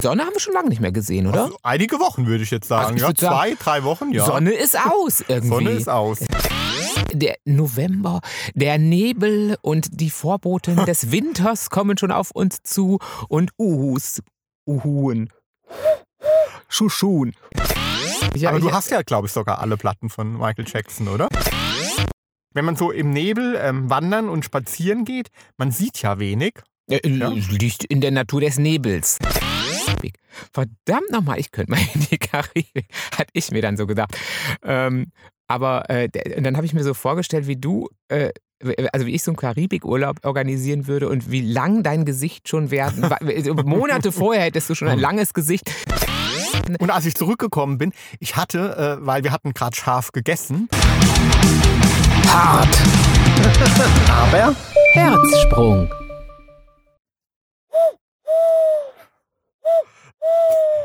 Sonne haben wir schon lange nicht mehr gesehen, oder? Also einige Wochen würde ich jetzt sagen. Also ich ja, würd sagen, zwei, drei Wochen, ja. Sonne ist aus irgendwie. Sonne ist aus. Der November, der Nebel und die Vorboten des Winters kommen schon auf uns zu und Uhus, Uhuen, Schuschun. Ja, Aber du ich- hast ja, glaube ich, sogar alle Platten von Michael Jackson, oder? Wenn man so im Nebel ähm, wandern und spazieren geht, man sieht ja wenig. Äh, Ja. Liegt in der Natur des Nebels. Verdammt nochmal, ich könnte mal in die Karibik. Hatte ich mir dann so gedacht. Ähm, aber äh, dann habe ich mir so vorgestellt, wie du, äh, also wie ich so einen Karibikurlaub organisieren würde und wie lang dein Gesicht schon werden. also Monate vorher hättest du schon ein langes Gesicht. Und als ich zurückgekommen bin, ich hatte, äh, weil wir hatten gerade scharf gegessen, Hart. aber Herzsprung.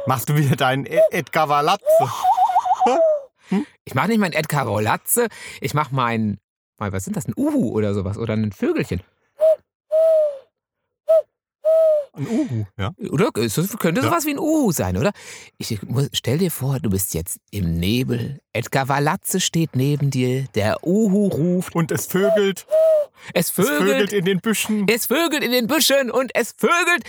Machst du wieder deinen E- Edgar Valazzo. Ich mache nicht mein Edgar Rollatze, ich mache mein, mein, was sind das, ein Uhu oder sowas oder ein Vögelchen. Ein Uhu, ja. Oder? Könnte Ja. sowas wie ein Uhu sein, oder? Ich muss, stell dir vor, du bist jetzt im Nebel. Edgar Valazze steht neben dir. Der Uhu ruft. Und es vögelt, Es es vögelt vögelt. in den Büschen. Es vögelt in den Büschen und es vögelt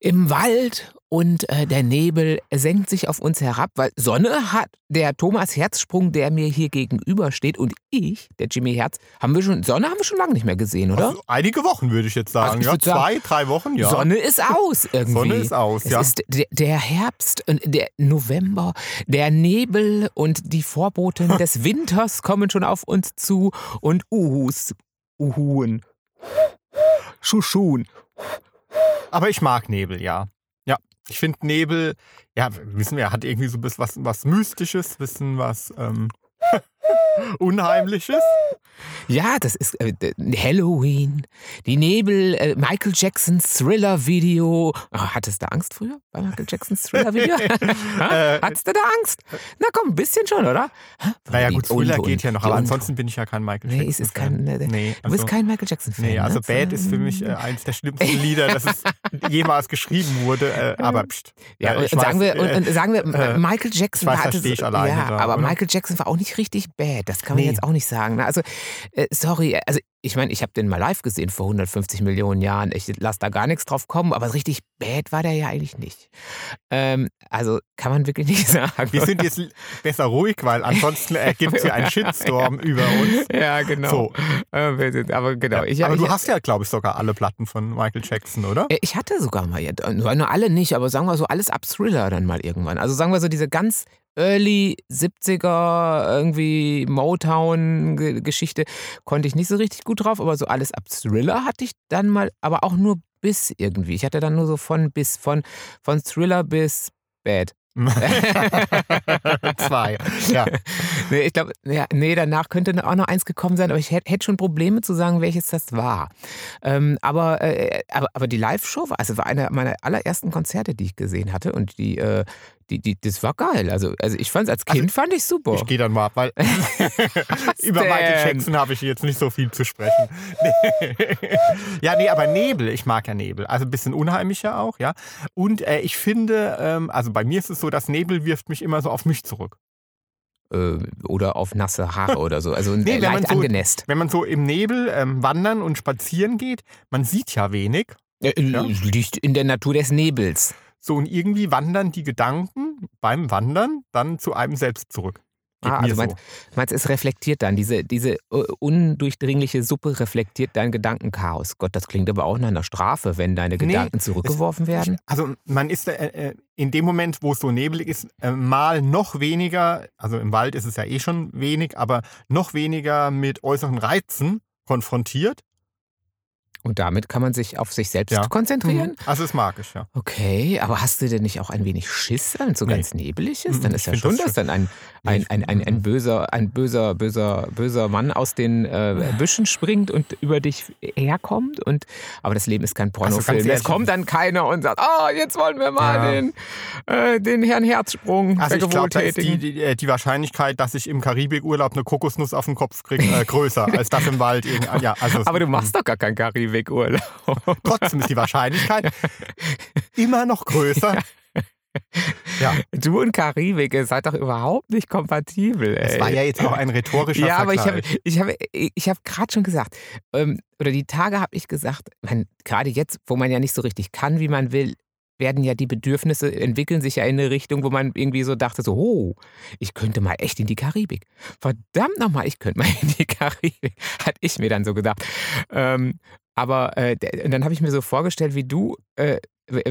im Wald und äh, der Nebel senkt sich auf uns herab, weil Sonne hat der Thomas Herzsprung, der mir hier gegenüber steht und ich, der Jimmy Herz, haben wir schon Sonne haben wir schon lange nicht mehr gesehen, oder? Also einige Wochen würde ich jetzt sagen. Also ich ja, würd sagen, zwei, drei Wochen, ja. Sonne ist aus irgendwie. Sonne ist aus, es ja. ist der, der Herbst, und der November, der Nebel und die Vorboten des Winters kommen schon auf uns zu und Uhus, Uhuen, Schuschun. Aber ich mag Nebel, ja. Ja, ich finde Nebel, ja, wissen wir, hat irgendwie so ein bisschen was, was Mystisches, bisschen was ähm, Unheimliches. Ja, das ist äh, Halloween, die Nebel, äh, Michael Jacksons Thriller-Video. Oh, hattest du Angst früher bei Michael Jacksons Thriller-Video? Äh, Hattest du da Angst? Na komm, ein bisschen schon, oder? Naja, gut, Thriller geht ja noch, aber ansonsten bin ich ja kein Michael Nee, Jackson. es ist kein. Äh, Nee, du bist also- kein Michael Jackson-Fan. Nee, also ne? Bad ist für mich äh, eines der schlimmsten Lieder, das es jemals geschrieben wurde. Aber pst, Ja, und, ich sagen weiß, wir, und, und sagen wir, Michael Jackson ich weiß, hatte alleine ja, da, aber oder? Michael Jackson war auch nicht richtig bad. Das kann man Nee. jetzt auch nicht sagen. ne? Also äh, sorry, also ich meine, ich habe den mal live gesehen vor 150 Millionen Jahren. Ich lasse da gar nichts drauf kommen, aber richtig bad war der ja eigentlich nicht. Ähm, also kann man wirklich nicht sagen. wir sind jetzt besser ruhig, weil ansonsten ergibt es ja einen Shitstorm über uns. ja, genau. So. Äh, aber genau. Ich, aber ich, du hast ja, glaube ich, sogar alle Platten von Michael Jackson, oder? Äh, Ich hatte sogar mal, ja, nur nur alle nicht, aber sagen wir so, alles ab Thriller dann mal irgendwann. Also sagen wir so, diese ganz Early 70er irgendwie Motown-Geschichte konnte ich nicht so richtig gut drauf, aber so alles ab Thriller hatte ich dann mal, aber auch nur bis irgendwie. Ich hatte dann nur so von bis, von, von Thriller bis Bad. Zwei. Ja. Nee, ich glaube, ja, nee, danach könnte auch noch eins gekommen sein, aber ich hätte hätte schon Probleme zu sagen, welches das war. Ähm, aber, äh, aber, aber die Live-Show war, also war einer meiner allerersten Konzerte, die ich gesehen hatte und die, äh, die, die, das war geil. Also, also ich fand es als Kind fand ich super. Ich gehe dann mal ab, weil über? Michael Jackson habe ich jetzt nicht so viel zu sprechen. Ja, nee, aber Nebel, ich mag ja Nebel. Also ein bisschen unheimlicher auch, ja. Und äh, ich finde, ähm, also bei mir ist es so, dass Nebel wirft mich immer so auf mich zurück. Äh, oder auf nasse Haare oder so. Also Nee, äh, wenn man leicht so- angenässt. Wenn man so im Nebel ähm, wandern und spazieren geht, man sieht ja wenig. Äh, Liegt in der Natur des Nebels. So und irgendwie wandern die Gedanken beim Wandern dann zu einem selbst zurück. Geht Ah, also so. meinst, meinst es reflektiert dann, diese, diese äh, undurchdringliche Suppe reflektiert dein Gedankenchaos. Gott, das klingt aber auch nach einer Strafe, wenn deine Nee, Gedanken zurückgeworfen werden. Also man ist äh, äh, in dem Moment, wo es so nebelig ist, äh, mal noch weniger, also im Wald ist es ja eh schon wenig, aber noch weniger mit äußeren Reizen konfrontiert. Und damit kann man sich auf sich selbst Ja. konzentrieren. Also das mag ich, ja. Okay, aber hast du denn nicht auch ein wenig Schiss, wenn es so Nee. ganz nebelig ist? Mhm, Dann ich ist ja find schon, das dann ein, ein, ich- ein, ein, ein mhm. böser, ein böser, böser, böser Mann aus den äh, Büschen springt und über dich herkommt. Und, aber das Leben ist kein Also Pornofilm. es ehrlich, kommt dann keiner und sagt, ah, jetzt wollen wir mal Ja. den, äh, den Herrn Herzsprung Also ich ist die, die, äh, die Wahrscheinlichkeit, dass ich im Karibikurlaub eine Kokosnuss auf den Kopf kriege, äh, größer als das im Wald. Ja, also Aber du machst doch gar keinen Karibikurlaub. trotzdem ist die Wahrscheinlichkeit immer noch größer, Ja. Du und Karibik, ihr seid doch überhaupt nicht kompatibel. Ey. Das war ja jetzt auch ein rhetorischer Ja, aber ich habe Vergleich. ich hab, ich hab gerade schon gesagt, ähm, oder die Tage habe ich gesagt, gerade jetzt, wo man ja nicht so richtig kann, wie man will, werden ja die Bedürfnisse, entwickeln sich ja in eine Richtung, wo man irgendwie so dachte, so, oh, ich könnte mal echt in die Karibik. Verdammt nochmal, ich könnte mal in die Karibik. Hat ich mir dann so gedacht. Ähm, aber äh, dann habe ich mir so vorgestellt, wie du, äh,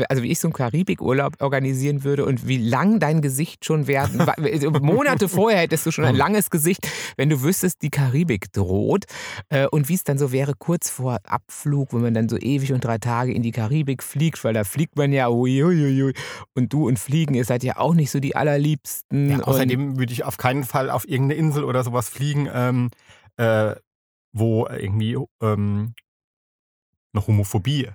also wie ich so einen Karibikurlaub organisieren würde und wie lang dein Gesicht schon werden. wa- Monate vorher hättest du schon ein langes Gesicht, wenn du wüsstest, die Karibik droht. Äh, und wie es dann so wäre, kurz vor Abflug, wenn man dann so ewig und drei Tage in die Karibik fliegt, weil da fliegt man ja, ui, ui, ui, ui. und du und Fliegen, ihr seid ja auch nicht so die allerliebsten. Ja, außerdem würde ich auf keinen Fall auf irgendeine Insel oder sowas fliegen, ähm, äh, wo irgendwie ähm, eine Homophobie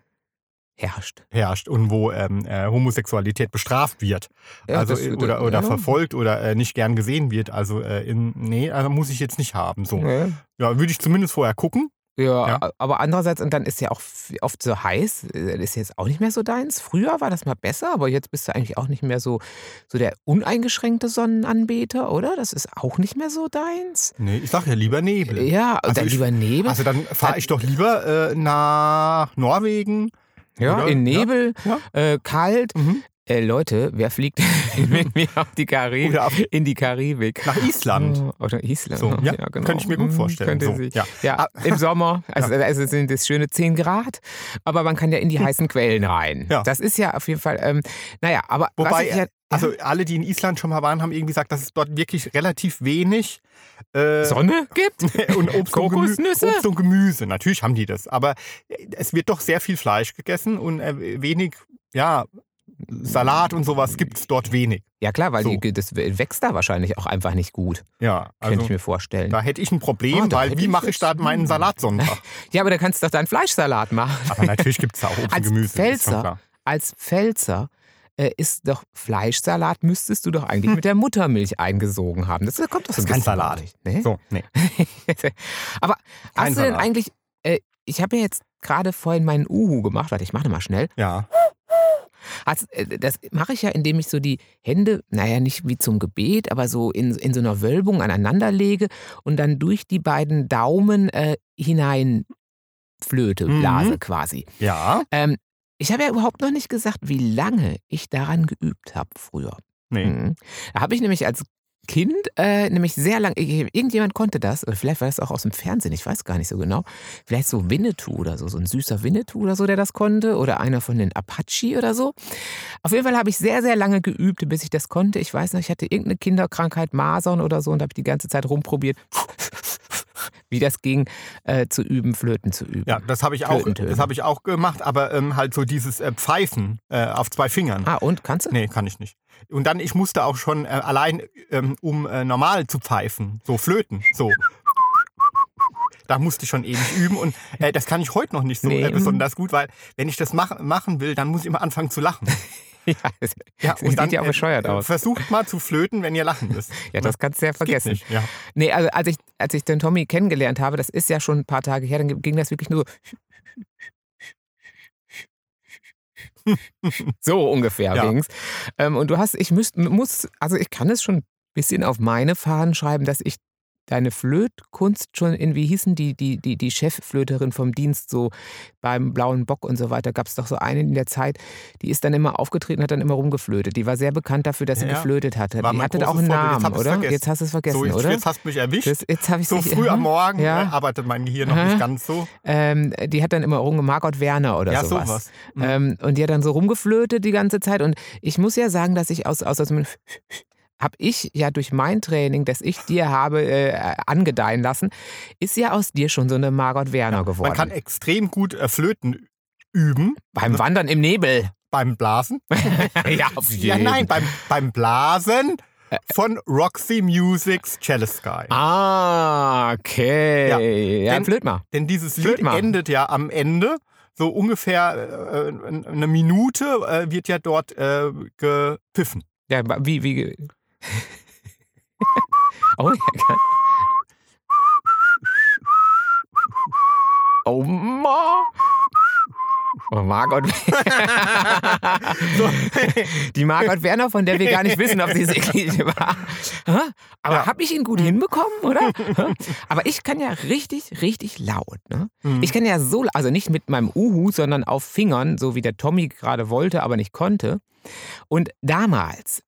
herrscht. herrscht und wo ähm, äh, Homosexualität bestraft wird. Ja, also das- äh, oder, oder ja. verfolgt oder äh, nicht gern gesehen wird. Also äh, in, nee, also muss ich jetzt nicht haben. So. Ja. Ja, würde ich zumindest vorher gucken. Ja, Ja. aber andererseits, und dann ist ja auch oft so heiß, äh, ist jetzt auch nicht mehr so deins. Früher war das mal besser, aber jetzt bist du eigentlich auch nicht mehr so, so der uneingeschränkte Sonnenanbeter, oder? Das ist auch nicht mehr so deins. Nee, ich sag ja lieber Nebel. Ja, Also dann ich- lieber Nebel. Also dann fahre ich doch lieber äh, nach Norwegen. ja, oder? in Nebel, Ja. Äh, kalt. Mhm. Äh, Leute, wer fliegt mit mir auf die Karibik? In die Karibik. nach Island. Oh, Oder Island. So, ja, genau. könnte ich mir gut Mhm, vorstellen. So, ja. Ja, Ah. im Sommer. Also, also sind es schöne 10 Grad, aber man kann ja in die heißen Quellen rein. Ja. Das ist ja auf jeden Fall, ähm, naja, aber Wobei, ja, Also alle, die in Island schon mal waren, haben irgendwie gesagt, dass es dort wirklich relativ wenig äh, Sonne gibt? und Obst und, Kokosnüsse? Obst und Gemüse. Natürlich haben die das, aber es wird doch sehr viel Fleisch gegessen und äh, wenig, ja, Salat und sowas gibt es dort wenig. Ja klar, weil So. die, das wächst da wahrscheinlich auch einfach nicht gut, Ja, könnte also ich mir vorstellen. da hätte ich ein Problem, da weil wie mache ich da meinen hm. Salatsonntag? Ja, aber da kannst du doch deinen Fleischsalat machen. Aber natürlich gibt es da auch Obst und Als Gemüse. Pfälzer. Als Pfälzer äh, ist doch Fleischsalat, müsstest du doch eigentlich mit der Muttermilch eingesogen haben. Das kommt doch so Das ist kein Salat. durch, Ne? So, nee. Aber Kein hast du denn Salat. eigentlich, äh, ich habe ja jetzt gerade vorhin meinen Uhu gemacht, warte, ich mache mal schnell. Ja. Hast, äh, das mache ich ja, indem ich so die Hände, naja, nicht wie zum Gebet, aber so in, in so einer Wölbung aneinander lege und dann durch die beiden Daumen äh, hinein flöte, Mhm. blase quasi. Ja. Ähm, ich habe ja überhaupt noch nicht gesagt, wie lange ich daran geübt habe früher. Nee. Mhm. Da habe ich nämlich als Kind, äh, nämlich sehr lang, irgendjemand konnte das, oder vielleicht war das auch aus dem Fernsehen, ich weiß gar nicht so genau. Vielleicht so Winnetou oder so, so ein süßer Winnetou oder so, der das konnte, oder einer von den Apache oder so. Auf jeden Fall habe ich sehr, sehr lange geübt, bis ich das konnte. Ich weiß noch, ich hatte irgendeine Kinderkrankheit, Masern oder so, und habe die ganze Zeit rumprobiert, wie das ging, äh, zu üben, Flöten zu üben. Ja, das habe ich auch, das habe ich auch gemacht, aber ähm, halt so dieses äh, Pfeifen äh, auf zwei Fingern. Ah, und kannst du? Nee, kann ich nicht. Und dann, ich musste auch schon äh, allein, ähm, um äh, normal zu pfeifen, so Flöten, so. Da musste ich schon ewig üben und äh, das kann ich heute noch nicht so Nee. besonders gut, weil wenn ich das mach, machen will, dann muss ich immer anfangen zu lachen. Ja, das, Ja, das sieht ja auch bescheuert aus. Versucht mal zu flöten, wenn ihr lachen müsst. Ja, das kannst du ja vergessen. Nicht, ja. Nee, also als ich, als ich den Tommy kennengelernt habe, das ist ja schon ein paar Tage her, dann ging das wirklich nur so. so ungefähr Ja. ging's. Ähm, und du hast, ich müsst, muss, also ich kann es schon ein bisschen auf meine Fahnen schreiben, dass ich deine Flötkunst schon in, wie hießen die, die, die, die Chefflöterin vom Dienst, so beim Blauen Bock und so weiter, gab es doch so eine in der Zeit, die ist dann immer aufgetreten, hat dann immer rumgeflötet. Die war sehr bekannt dafür, dass sie Ja, ja. geflötet hatte. Die hatte auch einen Vorbild. Jetzt Namen, ich's oder? vergessen. Jetzt hast du es vergessen, So, jetzt, oder? jetzt hast du mich erwischt. Das, jetzt habe ich so früh am Morgen Ja. äh, arbeitet mein Gehirn noch nicht ganz so. Ähm, die hat dann immer rumge Margot Werner oder ja, sowas. sowas. Mhm. Ähm, und die hat dann so rumgeflötet die ganze Zeit. Und ich muss ja sagen, dass ich aus, aus, aus dem habe ich ja durch mein Training, das ich dir habe äh, angedeihen lassen, ist ja aus dir schon so eine Margot Werner geworden. Man kann extrem gut äh, Flöten üben Beim Wandern im Nebel. beim Blasen. ja, auf Ja, jeden. nein, beim, beim Blasen von Roxy Music's Cello Sky. Ah, okay. Ja, Ja, denn- flöt mal. Denn dieses Lied mal. endet ja am Ende. So ungefähr äh, eine Minute äh, wird ja dort äh, gepfiffen. Ja, wie, wie. oh, ja, geil. Oh, ma. Oh, Margot. Die Margot Werner, von der wir gar nicht wissen, ob sie es wirklich war. Aber Ja. habe ich ihn gut hinbekommen, oder? Aber ich kann ja richtig, richtig laut. Ne? Mhm. Ich kann ja so, also nicht mit meinem Uhu, sondern auf Fingern, so wie der Tommy gerade wollte, aber nicht konnte. Und damals,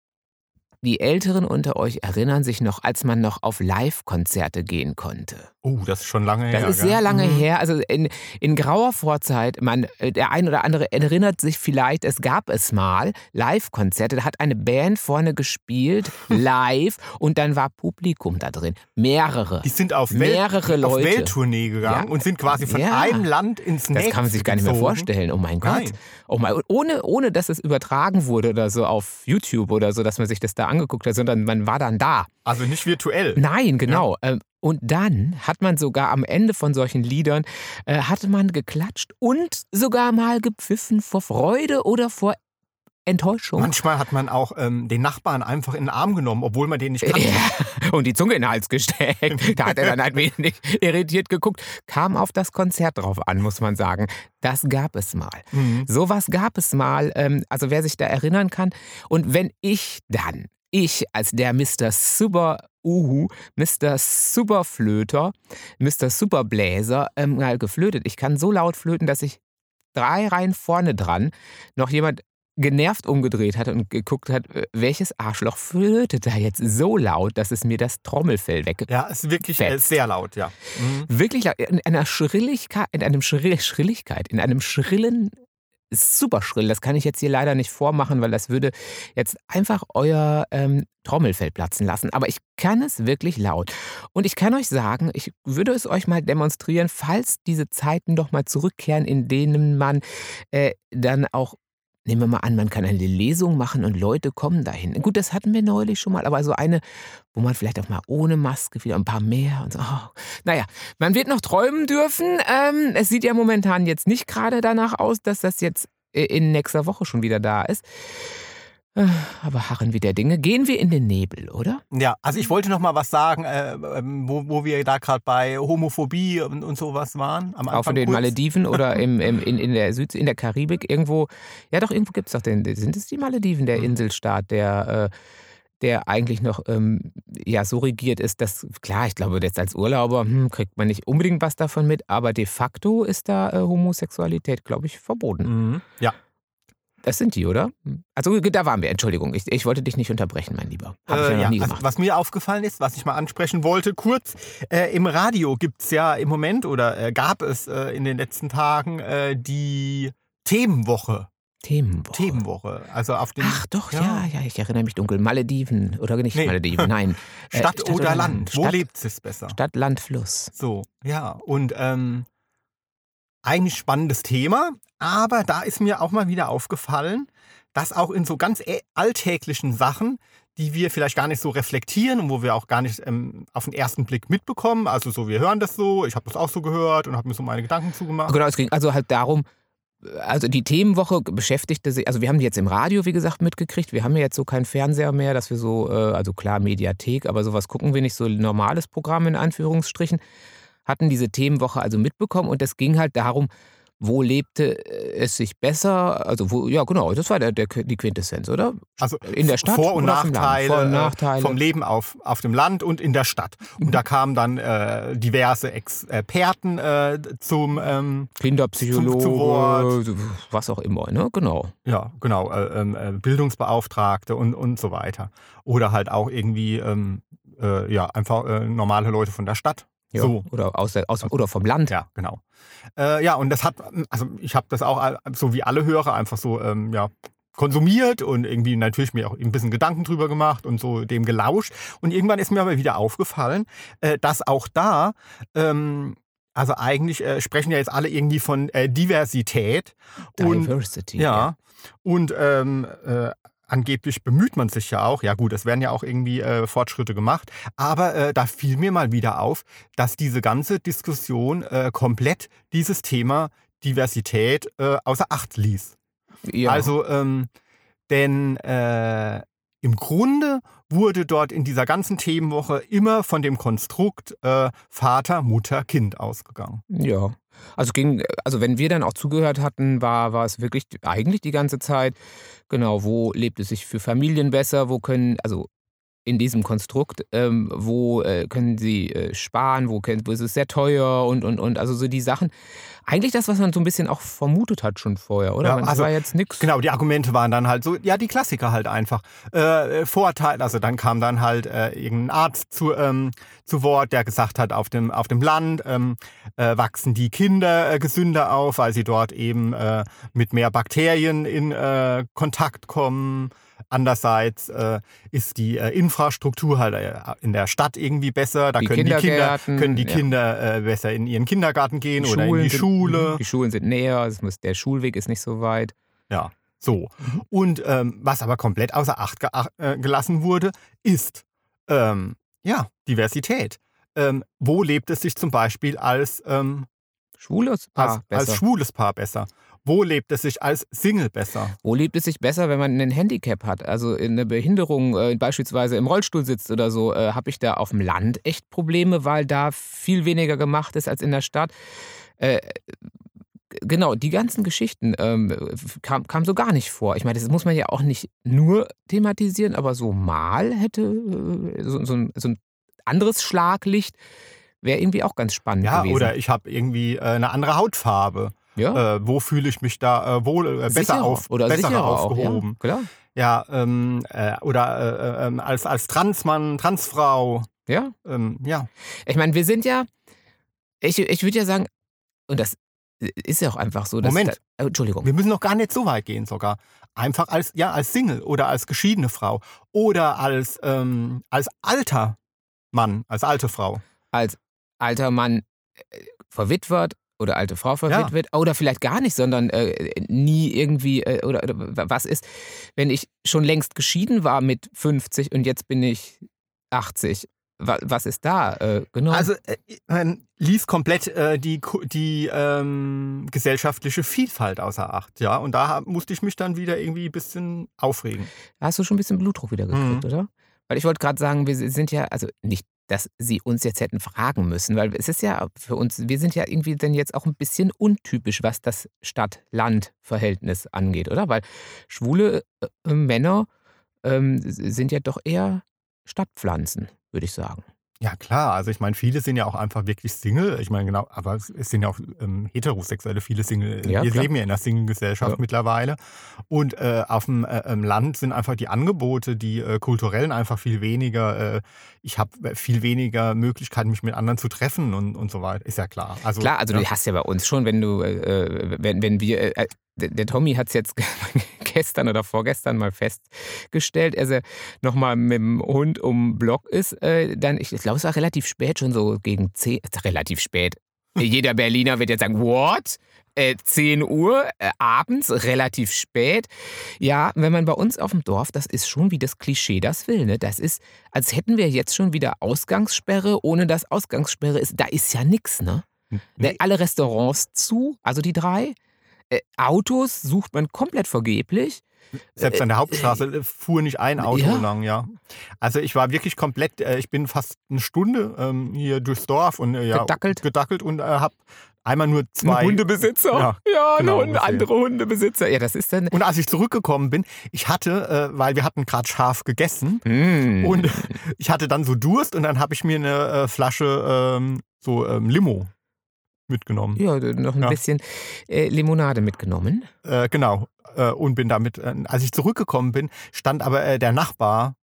die Älteren unter euch erinnern sich noch, als man noch auf Live-Konzerte gehen konnte. Oh, das ist schon lange Das her. ist gell? sehr lange Mhm. her. Also in, in grauer Vorzeit, man, äh, der ein oder andere erinnert sich vielleicht, es gab es mal Live-Konzerte. Da hat eine Band vorne gespielt, live, und dann war Publikum da drin. Mehrere. Die sind auf, Welt, Mehrere auf Leute. Welttournee gegangen Ja. und sind quasi von Ja. einem Land ins nächste Das kann man sich gar nicht mehr vorstellen. Oh mein Gott. Nein. Oh mein, ohne, ohne, dass es übertragen wurde oder so auf YouTube oder so, dass man sich das da angeguckt hat, sondern man war dann da. Also nicht virtuell. Nein, genau. Ähm, Und dann hat man sogar am Ende von solchen Liedern, äh, hatte man geklatscht und sogar mal gepfiffen vor Freude oder vor Enttäuschung. Manchmal hat man auch ähm, den Nachbarn einfach in den Arm genommen, obwohl man den nicht kannte. Ja, und die Zunge in den Hals gesteckt. Da hat er dann ein wenig irritiert geguckt. Kam auf das Konzert drauf an, muss man sagen. Das gab es mal. Mhm. Sowas gab es mal. ähm, Also wer sich da erinnern kann. Und wenn ich dann, ich als der Mr. Super Uhu, Mr. Superflöter, Mr. Superbläser, ähm, mal geflötet. Ich kann so laut flöten, dass ich drei Reihen vorne dran noch jemand genervt umgedreht hat und geguckt hat, äh, welches Arschloch flötet da jetzt so laut, dass es mir das Trommelfell weg. Ja, ist wirklich äh, Fetzt. sehr laut, ja. Mhm. Wirklich laut, in einer Schrilligkeit, in einem Schrill, Schrilligkeit, in einem schrillen, super schrill. Das kann ich jetzt hier leider nicht vormachen, weil das würde jetzt einfach euer ähm, Trommelfell platzen lassen. Aber ich kann es wirklich laut. Und ich kann euch sagen, ich würde es euch mal demonstrieren, falls diese Zeiten doch mal zurückkehren, in denen man äh, dann auch Nehmen wir mal an, man kann eine Lesung machen und Leute kommen dahin. Gut, das hatten wir neulich schon mal, aber so eine, wo man vielleicht auch mal ohne Maske wieder ein paar mehr und so. Oh. Naja, man wird noch träumen dürfen. Ähm, es sieht ja momentan jetzt nicht gerade danach aus, dass das jetzt äh, in nächster Woche schon wieder da ist. Aber harren wir der Dinge. Gehen wir in den Nebel, oder? Ja, also ich wollte noch mal was sagen, äh, ähm, wo, wo wir da gerade bei Homophobie und, und sowas waren. Am Auf Anfang den kurz. Malediven oder im, im, in, in der Süd, in der Karibik irgendwo. Ja, doch, irgendwo gibt es doch den. Sind es die Malediven, der Mhm. Inselstaat, der. Äh, der eigentlich noch ähm, ja, so regiert ist, dass, klar, ich glaube, jetzt als Urlauber hm, kriegt man nicht unbedingt was davon mit, aber de facto ist da äh, Homosexualität, glaube ich, verboten. Mhm. Ja. Das sind die, oder? Also da waren wir, Entschuldigung. Ich, ich wollte dich nicht unterbrechen, mein Lieber. Habe ich ja Äh, noch ja, nie also, gemacht. was mir aufgefallen ist, was ich mal ansprechen wollte, kurz, äh, im Radio gibt es ja im Moment oder äh, gab es äh, in den letzten Tagen äh, die Themenwoche. Themenwoche. Themenwoche. Also auf den Ach doch, ja. Ja. ja, ich erinnere mich dunkel. Malediven oder nicht Nee. Malediven, nein. Äh, Stadt, oder Land. Wo Stadt, lebt es besser? Stadt, Land, Fluss. So, ja. Und ähm, eigentlich spannendes Thema, aber da ist mir auch mal wieder aufgefallen, dass auch in so ganz alltäglichen Sachen, die wir vielleicht gar nicht so reflektieren und wo wir auch gar nicht ähm, auf den ersten Blick mitbekommen, also so, wir hören das so, ich habe das auch so gehört und habe mir so meine Gedanken zugemacht. Genau, es ging also halt darum, also die Themenwoche beschäftigte sich, also wir haben die jetzt im Radio, wie gesagt, mitgekriegt. Wir haben ja jetzt so keinen Fernseher mehr, dass wir so, äh, also klar, Mediathek, aber sowas gucken wir nicht, so normales Programm in Anführungsstrichen. Hatten diese Themenwoche also mitbekommen und es ging halt darum, wo lebte äh, es sich besser, also wo, ja genau, das war der, der, die Quintessenz, oder? Also In der Stadt Vor- und? Nachteile, Vor- und Nachteile. vom Leben auf, auf dem Land und in der Stadt. Mhm. Und da kamen dann äh, diverse Experten äh, zum, ähm, Kinderpsychologe, Zu- zu Wort. was auch immer, ne? Genau. ja, genau, äh, ähm, äh, Bildungsbeauftragte und, und so weiter. Oder halt auch irgendwie, ähm, äh, ja, einfach normale Leute von der Stadt. Ja. So. Oder, aus der, aus, oder vom Land. Ja, genau. Äh, ja, und das hat, also ich habe das auch so wie alle Hörer einfach so, ähm, ja, konsumiert und irgendwie natürlich mir auch ein bisschen Gedanken drüber gemacht und so dem gelauscht. Und irgendwann ist mir aber wieder aufgefallen, äh, dass auch da, ähm, also eigentlich äh, sprechen ja jetzt alle irgendwie von äh, Diversität. Und Diversity. ja. Und ähm, äh, angeblich bemüht man sich ja auch. Ja gut, es werden ja auch irgendwie äh, Fortschritte gemacht. Aber äh, da fiel mir mal wieder auf, dass diese ganze Diskussion äh, komplett dieses Thema Diversität äh, außer Acht ließ. ja. Also, ähm, denn äh, im Grunde wurde dort in dieser ganzen Themenwoche immer von dem Konstrukt äh, Vater, Mutter, Kind ausgegangen. Ja. Also ging, also wenn wir dann auch zugehört hatten, war, war es wirklich eigentlich die ganze Zeit, genau, wo lebt es sich für Familien besser, wo können, also in diesem Konstrukt, ähm, wo äh, können sie äh, sparen, wo, können, wo ist es sehr teuer und, und, und, also so die Sachen. Eigentlich das, was man so ein bisschen auch vermutet hat schon vorher, oder? Ja, Man- das also, war jetzt nichts. Genau, die Argumente waren dann halt so, ja, die Klassiker halt einfach. Äh, Vorteil, also dann kam dann halt äh, irgendein Arzt zu, ähm, zu Wort, der gesagt hat, auf dem, auf dem Land ähm, äh, wachsen die Kinder äh, gesünder auf, weil sie dort eben äh, mit mehr Bakterien in äh, Kontakt kommen. Andererseits äh, ist die äh, Infrastruktur halt äh, in der Stadt irgendwie besser. Da Die können die Kinder, können die ja. Kinder äh, besser in ihren Kindergarten gehen oder in die sind, Schule. Die Schulen sind näher, muss, der Schulweg ist nicht so weit. Ja, so. Mhm. Und ähm, was aber komplett außer Acht ge äh, gelassen wurde, ist ähm, ja Diversität. Ähm, wo lebt es sich zum Beispiel als, ähm, Schwules Paar als, als schwules Paar besser? Wo lebt es sich als Single besser? Wo lebt es sich besser, wenn man ein Handicap hat? Also eine Behinderung, äh, beispielsweise im Rollstuhl sitzt oder so, äh, habe ich da auf dem Land echt Probleme, weil da viel weniger gemacht ist als in der Stadt. Äh, genau, die ganzen Geschichten ähm, kam, kam so gar nicht vor. Ich meine, das muss man ja auch nicht nur thematisieren, aber so mal hätte äh, so, so, ein, so ein anderes Schlaglicht wäre irgendwie auch ganz spannend Ja, gewesen. oder ich habe irgendwie äh, eine andere Hautfarbe. Ja, Äh, wo fühle ich mich da äh, wohl äh, besser auf, oder besser aufgehoben? Auch, ja, klar. Ja, ähm, äh, oder äh, ähm, als, als Transmann, Transfrau. Ja. Ähm, ja. Ich meine, wir sind ja, ich, ich würde ja sagen, und das ist ja auch einfach so, dass. Moment. Da, oh, Entschuldigung. Wir müssen noch gar nicht so weit gehen sogar. Einfach als, ja, als Single oder als geschiedene Frau oder als, ähm, als alter Mann, als alte Frau. Als alter Mann äh, verwitwet oder alte Frau verwitwet oder vielleicht gar nicht, sondern äh, nie irgendwie äh, oder, oder was ist, wenn ich schon längst geschieden war mit 50 und jetzt bin ich 80. Wa- Was ist da? Äh, genau. Also äh, man ließ komplett äh, die, die ähm, gesellschaftliche Vielfalt außer Acht. Ja, und da musste ich mich dann wieder irgendwie ein bisschen aufregen. Da hast du schon ein bisschen Blutdruck wieder gekriegt, Mhm. oder? Weil ich wollte gerade sagen, wir sind ja, also nicht, dass sie uns jetzt hätten fragen müssen, weil es ist ja für uns, wir sind ja irgendwie dann jetzt auch ein bisschen untypisch, was das Stadt-Land-Verhältnis angeht, oder? Weil schwule äh, Männer ähm, sind ja doch eher Stadtpflanzen, würde ich sagen. Ja, klar. Also ich meine, viele sind ja auch einfach wirklich Single. Ich meine, genau, aber es sind ja auch ähm, heterosexuelle, viele Single. Ja, Wir klar. leben ja in einer Single-Gesellschaft Ja. mittlerweile. Und äh, auf dem äh, ähm, Land sind einfach die Angebote, die äh, kulturellen einfach viel weniger. Äh, ich habe viel weniger Möglichkeiten, mich mit anderen zu treffen und, und so weiter. Ist ja klar. Also, Klar, also ja. du hast ja bei uns schon, wenn du, äh, wenn, wenn wir, äh, der, der Tommy hat es jetzt gestern oder vorgestern mal festgestellt, als er nochmal mit dem Hund um Block ist, äh, dann, ich glaube, es war relativ spät, schon so gegen 10, äh, relativ spät. Jeder Berliner wird jetzt sagen, what? Äh, 10 Uhr äh, abends, relativ spät. Ja, wenn man bei uns auf dem Dorf, das ist schon wie das Klischee das will. Ne? Das ist, als hätten wir jetzt schon wieder Ausgangssperre, ohne dass Ausgangssperre ist. Da ist ja nichts, ne? Nee. Alle Restaurants zu, also die drei. Äh, Autos sucht man komplett vergeblich. Selbst an der Hauptstraße äh, fuhr nicht ein Auto ja. lang, ja. Also ich war wirklich komplett, äh, ich bin fast eine Stunde ähm, hier durchs Dorf und äh, ja, Gedackelt? gedackelt und äh, habe einmal nur zwei. Ein Hundebesitzer. Ja, Ja, genau, ein Hund, ungefähr. andere Hundebesitzer. Ja, das ist dann. Und als ich zurückgekommen bin, ich hatte, äh, weil wir hatten gerade scharf gegessen Mm. und ich hatte dann so Durst und dann habe ich mir eine äh, Flasche ähm, so ähm, Limo mitgenommen. ja, noch ein Ja. bisschen äh, Limonade mitgenommen. Äh, genau. Äh, und bin damit, äh, als ich zurückgekommen bin, stand aber äh, der Nachbar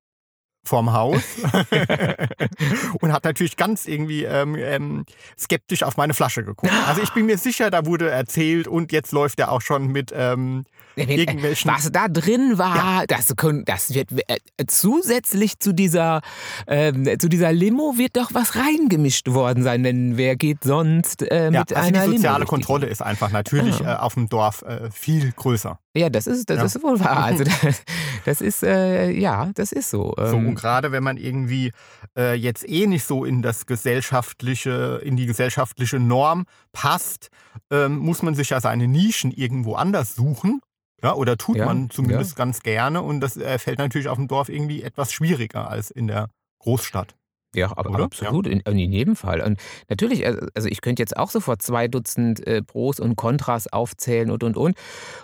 vorm Haus und hat natürlich ganz irgendwie ähm, ähm, skeptisch auf meine Flasche geguckt. Also ich bin mir sicher, da wurde erzählt und jetzt läuft er auch schon mit ähm, äh, irgendwelchen. Was da drin war, das, können- das wird äh, zusätzlich zu dieser, ähm, zu dieser Limo wird doch was reingemischt worden sein, denn wer geht sonst äh, Ja, mit also die einer Limo soziale durch die Kontrolle ist einfach natürlich Ja. äh, auf dem Dorf äh, viel größer. Ja, das ist, das Ja. ist wohl wahr. Also das, das ist, äh, ja, das ist so. So, Ähm, und gerade wenn man irgendwie äh, jetzt eh nicht so in das gesellschaftliche, in die gesellschaftliche Norm passt, ähm, muss man sich ja seine Nischen irgendwo anders suchen. Ja, oder tut Ja, man zumindest ganz gerne und das äh, fällt natürlich auf dem Dorf irgendwie etwas schwieriger als in der Großstadt. Ja, aber, absolut, in, in jedem Fall. Und natürlich, also also ich könnte jetzt auch sofort zwei Dutzend äh, Pros und Kontras aufzählen und, und, und.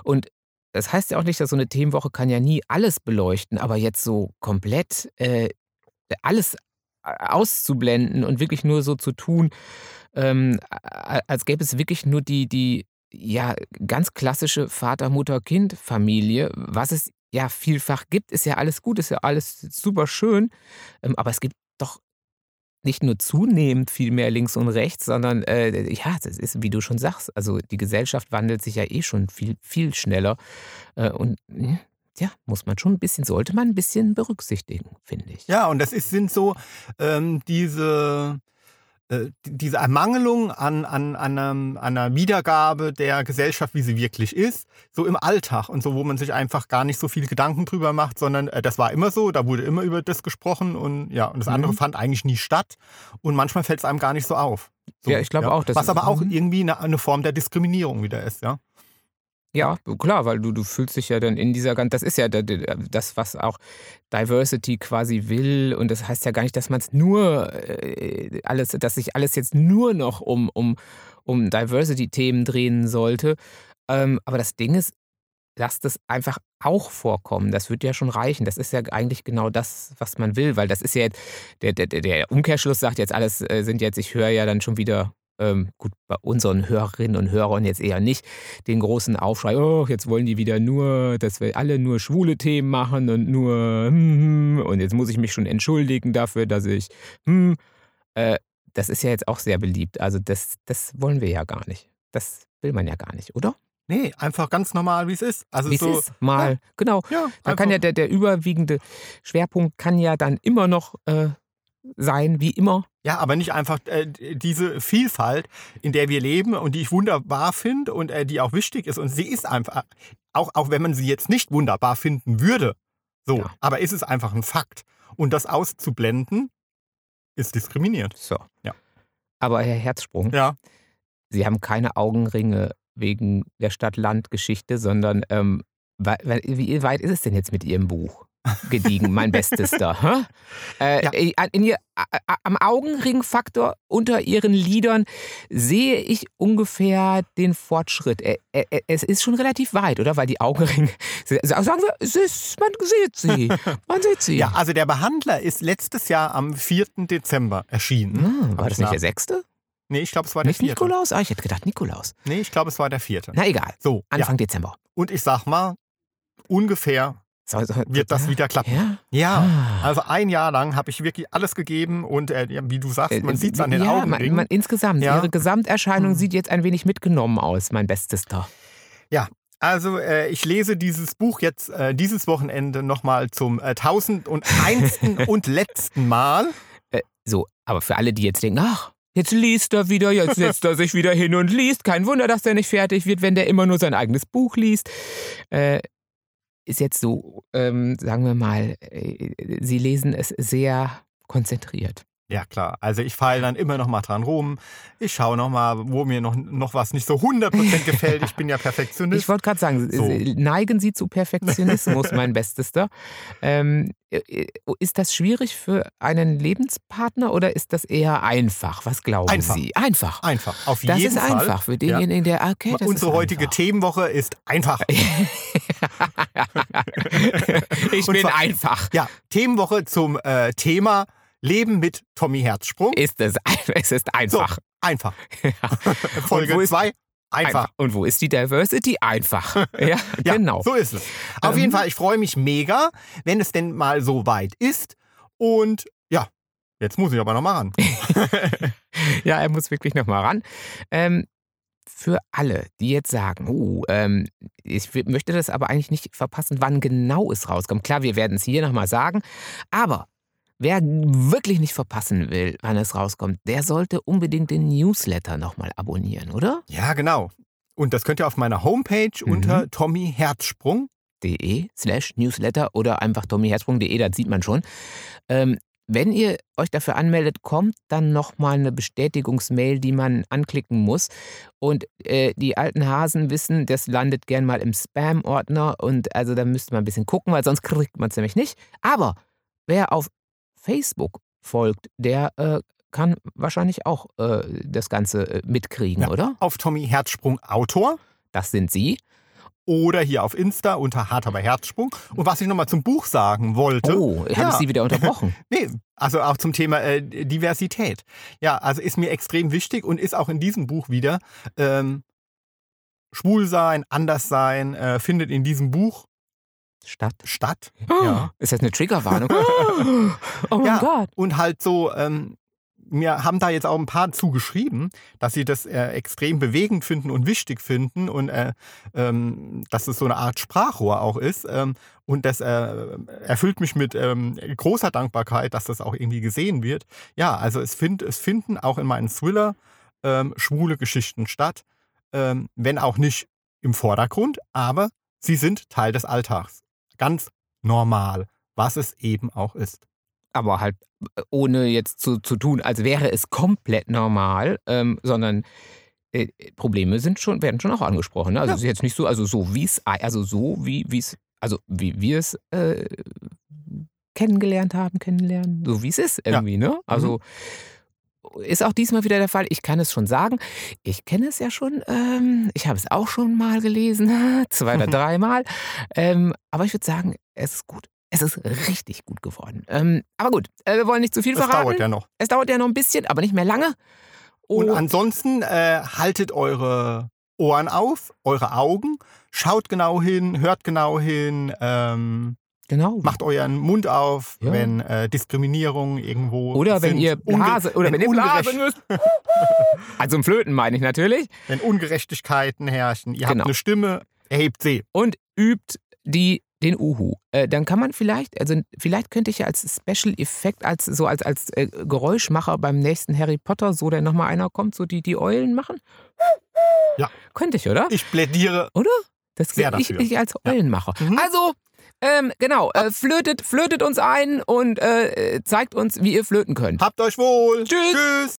Und das heißt ja auch nicht, dass so eine Themenwoche kann ja nie alles beleuchten, aber jetzt so komplett äh, alles äh, auszublenden und wirklich nur so zu tun, ähm, als gäbe es wirklich nur die, die ja, ganz klassische Vater-Mutter-Kind-Familie, was es ja vielfach gibt, ist ja alles gut, ist ja alles super schön, ähm, aber es gibt nicht nur zunehmend viel mehr links und rechts, sondern äh, ja, das ist, wie du schon sagst, also die Gesellschaft wandelt sich ja eh schon viel, viel schneller. Äh, und hm, ja, muss man schon ein bisschen, sollte man ein bisschen berücksichtigen, finde ich. Ja, und das ist, sind so ähm, diese, diese Ermangelung an, an, an, einem, an einer Wiedergabe der Gesellschaft, wie sie wirklich ist, so im Alltag und so, wo man sich einfach gar nicht so viel Gedanken drüber macht, sondern äh, das war immer so, da wurde immer über das gesprochen und ja, und das andere Mhm. fand eigentlich nie statt und manchmal fällt es einem gar nicht so auf. So, Ja, ich glaube auch, das Was aber auch mhm. irgendwie eine, eine Form der Diskriminierung wieder ist, ja. Ja, klar, weil du, du fühlst dich ja dann in dieser ganzen, das ist ja da- da- das, was auch Diversity quasi will. Und das heißt ja gar nicht, dass man es nur äh, alles, dass sich alles jetzt nur noch um, um, um Diversity-Themen drehen sollte. Ähm, aber das Ding ist, lasst es einfach auch vorkommen. Das wird ja schon reichen. Das ist ja eigentlich genau das, was man will, weil das ist ja jetzt, der, der, der- der Umkehrschluss sagt jetzt alles, äh, sind jetzt, ich höre ja dann schon wieder, ähm, gut, bei unseren Hörerinnen und Hörern jetzt eher nicht, den großen Aufschrei, oh, jetzt wollen die wieder nur, dass wir alle nur schwule Themen machen und nur, hm, hm, und jetzt muss ich mich schon entschuldigen dafür, dass ich, hm, äh, das ist ja jetzt auch sehr beliebt. Also das, das wollen wir ja gar nicht. Das will man ja gar nicht, oder? Nee, einfach ganz normal, wie es ist. Also Wie es so, ist, mal, genau. Ja, Da kann ja der, der überwiegende Schwerpunkt kann ja dann immer noch äh, sein, wie immer. Ja, aber nicht einfach äh, diese Vielfalt, in der wir leben und die ich wunderbar finde und äh, die auch wichtig ist. Und sie ist einfach, auch, auch wenn man sie jetzt nicht wunderbar finden würde, so, Ja. aber ist es einfach ein Fakt. Und das auszublenden, ist diskriminiert. So. Ja. Aber Herr Herzsprung, Ja. Sie haben keine Augenringe wegen der Stadt-Land-Geschichte, sondern ähm, wie weit ist es denn jetzt mit Ihrem Buch? Gediegen, mein Bestester. hä? Äh, Ja. äh, ihr, am Augenringfaktor unter Ihren Liedern sehe ich ungefähr den Fortschritt. Äh, äh, äh, es ist schon relativ weit, oder? Weil die Augenringe, sagen wir, es ist, man sieht sie. Man sieht sie. ja, also der Behandler ist letztes Jahr am 4. Dezember erschienen. Hm, war das nicht der sechste? Nee, ich glaube, es war der Nicht vierte. Nikolaus? Ah, ich hätte gedacht Nikolaus. Nee, ich glaube, es war der vierte. Na egal, So, Anfang ja. Dezember. Und ich sag mal, ungefähr wird das wieder klappen. Ja? Ja, Ah. also ein Jahr lang habe ich wirklich alles gegeben und äh, ja, wie du sagst, Äh, man sieht es an den ja, Man, Augenringen. man, insgesamt, Ja. Ihre Gesamterscheinung Hm. sieht jetzt ein wenig mitgenommen aus, mein Bestester. Also äh, ich lese dieses Buch jetzt äh, dieses Wochenende nochmal zum äh, tausend und einsten und letzten Mal. Äh, so, aber für alle, die jetzt denken, ach, jetzt liest er wieder, jetzt setzt er sich wieder hin und liest. Kein Wunder, dass der nicht fertig wird, wenn der immer nur sein eigenes Buch liest. Äh, ist jetzt so, ähm, sagen wir mal, äh, Sie lesen es sehr konzentriert. Ja klar, also ich feile dann immer noch mal dran rum. Ich schaue noch mal, wo mir noch, noch was nicht so 100% gefällt. Ich bin ja Perfektionist. Ich wollte gerade sagen, So. Neigen Sie zu Perfektionismus, mein Bestester. Ähm, äh, ist das schwierig für einen Lebenspartner oder ist das eher einfach? Was glauben Einfach. Sie? Einfach. einfach, auf Das jeden ist Fall. einfach für denjenigen, der okay, das Unsere ist heutige einfach. Themenwoche ist einfach. ich Und bin zwar- einfach. Ja, Themenwoche zum äh, Thema Leben mit Tommy Herzsprung. Ist es, es ist einfach. Einfach. Und wo Folge ist- 2, einfach. Und wo ist die Diversity? Einfach. Ja, Ja, genau. so ist es. Auf Ähm. jeden Fall, ich freue mich mega, wenn es denn mal so weit ist. Und ja, jetzt muss ich aber noch mal ran. Ja, er muss wirklich noch mal ran. Ähm, für alle, die jetzt sagen, oh, ähm, ich möchte das aber eigentlich nicht verpassen, wann genau es rauskommt. Klar, wir werden es hier nochmal sagen, aber wer wirklich nicht verpassen will, wann es rauskommt, der sollte unbedingt den Newsletter nochmal abonnieren, oder? Ja, genau. Und das könnt ihr auf meiner Homepage Mhm. unter Tommy Herzsprung. de slash newsletter oder einfach tommyherzsprung.de, das sieht man schon. Ähm, wenn ihr euch dafür anmeldet, kommt dann nochmal eine Bestätigungsmail, die man anklicken muss. Und äh, die alten Hasen wissen, das landet gern mal im Spam-Ordner. Und also da müsste man ein bisschen gucken, weil sonst kriegt man es nämlich nicht. Aber wer auf Facebook folgt, der äh, kann wahrscheinlich auch äh, das Ganze äh, mitkriegen, Ja. oder? Auf Tommy Herzsprung Autor Das sind Sie. Oder hier auf Insta unter Hart aber Herzsprung. Und was ich nochmal zum Buch sagen wollte. Oh, habe Ja. ich Sie wieder unterbrochen? Nee, also auch zum Thema äh, Diversität. Ja, also ist mir extrem wichtig und ist auch in diesem Buch wieder. Ähm, schwul sein, anders sein, äh, findet in diesem Buch Stadt. statt. Ja. Ist das eine Triggerwarnung? oh mein Ja. Gott. Und halt so, ähm, mir haben da jetzt auch ein paar zugeschrieben, dass sie das äh, extrem bewegend finden und wichtig finden und äh, ähm, dass es so eine Art Sprachrohr auch ist. Ähm, und das äh, erfüllt mich mit ähm, großer Dankbarkeit, dass das auch irgendwie gesehen wird. Ja, also es, find, es finden auch in meinen Thriller ähm, schwule Geschichten statt, ähm, wenn auch nicht im Vordergrund, aber sie sind Teil des Alltags. Ganz normal, was es eben auch ist. aber halt ohne jetzt zu, zu tun, als wäre es komplett normal, ähm, sondern äh, Probleme sind schon, werden schon auch angesprochen. Ne? Also Ja. es ist jetzt nicht so, also so wie es, also so wie wie es, also wie wir es äh, kennengelernt haben, kennenlernen, so wie es ist irgendwie, ne? Also ist auch diesmal wieder der Fall. Ich kann es schon sagen. Ich kenne es ja schon. Ähm, ich habe es auch schon mal gelesen, zwei oder Mhm. dreimal. Ähm, aber ich würde sagen, es ist gut. Es ist richtig gut geworden. Ähm, aber gut, äh, wir wollen nicht zu viel Das verraten. dauert ja noch. Es dauert ja noch ein bisschen, aber nicht mehr lange. Und Oh, ansonsten äh, haltet eure Ohren auf, eure Augen, schaut genau hin, hört genau hin, ähm, genau. macht euren Mund auf, Ja. wenn äh, Diskriminierung irgendwo Oder wenn ihr Blase, oder wenn, ihr ungerecht- blasen müsst. also im Flöten meine ich natürlich. wenn Ungerechtigkeiten herrschen, ihr Genau. habt eine Stimme, erhebt sie. und übt die den Uhu. Äh, dann kann man vielleicht, also vielleicht könnte ich ja als Special Effekt, als so als, als äh, Geräuschmacher beim nächsten Harry Potter, so der nochmal einer kommt, so die, die Eulen machen. Ja. Könnte ich, oder? Ich plädiere. Das sehr ich, dafür. ich als Ja. Eulenmacher. Mhm. Also, ähm, genau, äh, flötet, flötet uns ein und äh, zeigt uns, wie ihr flöten könnt. Habt euch wohl. Tschüss. Tschüss.